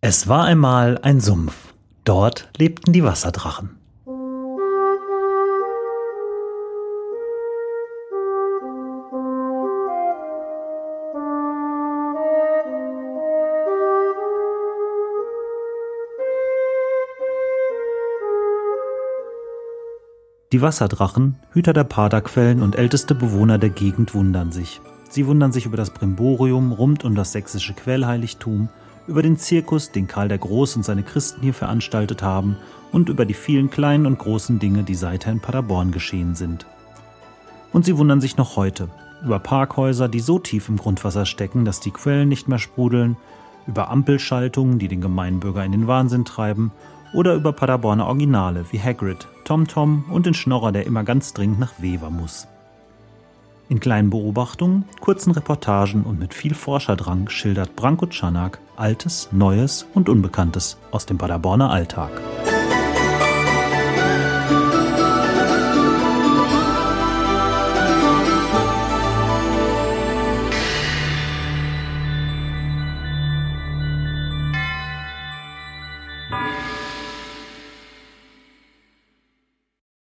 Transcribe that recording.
Es war einmal ein Sumpf. Dort lebten die Wasserdrachen. Die Wasserdrachen, Hüter der Paderquellen und älteste Bewohner der Gegend wundern sich. Sie wundern sich über das Brimborium rund um das sächsische Quellheiligtum, über den Zirkus, den Karl der Groß und seine Christen hier veranstaltet haben und über die vielen kleinen und großen Dinge, die seither in Paderborn geschehen sind. Und sie wundern sich noch heute über Parkhäuser, die so tief im Grundwasser stecken, dass die Quellen nicht mehr sprudeln, über Ampelschaltungen, die den Gemeinbürger in den Wahnsinn treiben oder über Paderborner Originale wie Hagrid, TomTom und den Schnorrer, der immer ganz dringend nach Weber muss. In kleinen Beobachtungen, kurzen Reportagen und mit viel Forscherdrang schildert Branko Czanak Altes, Neues und Unbekanntes aus dem Paderborner Alltag.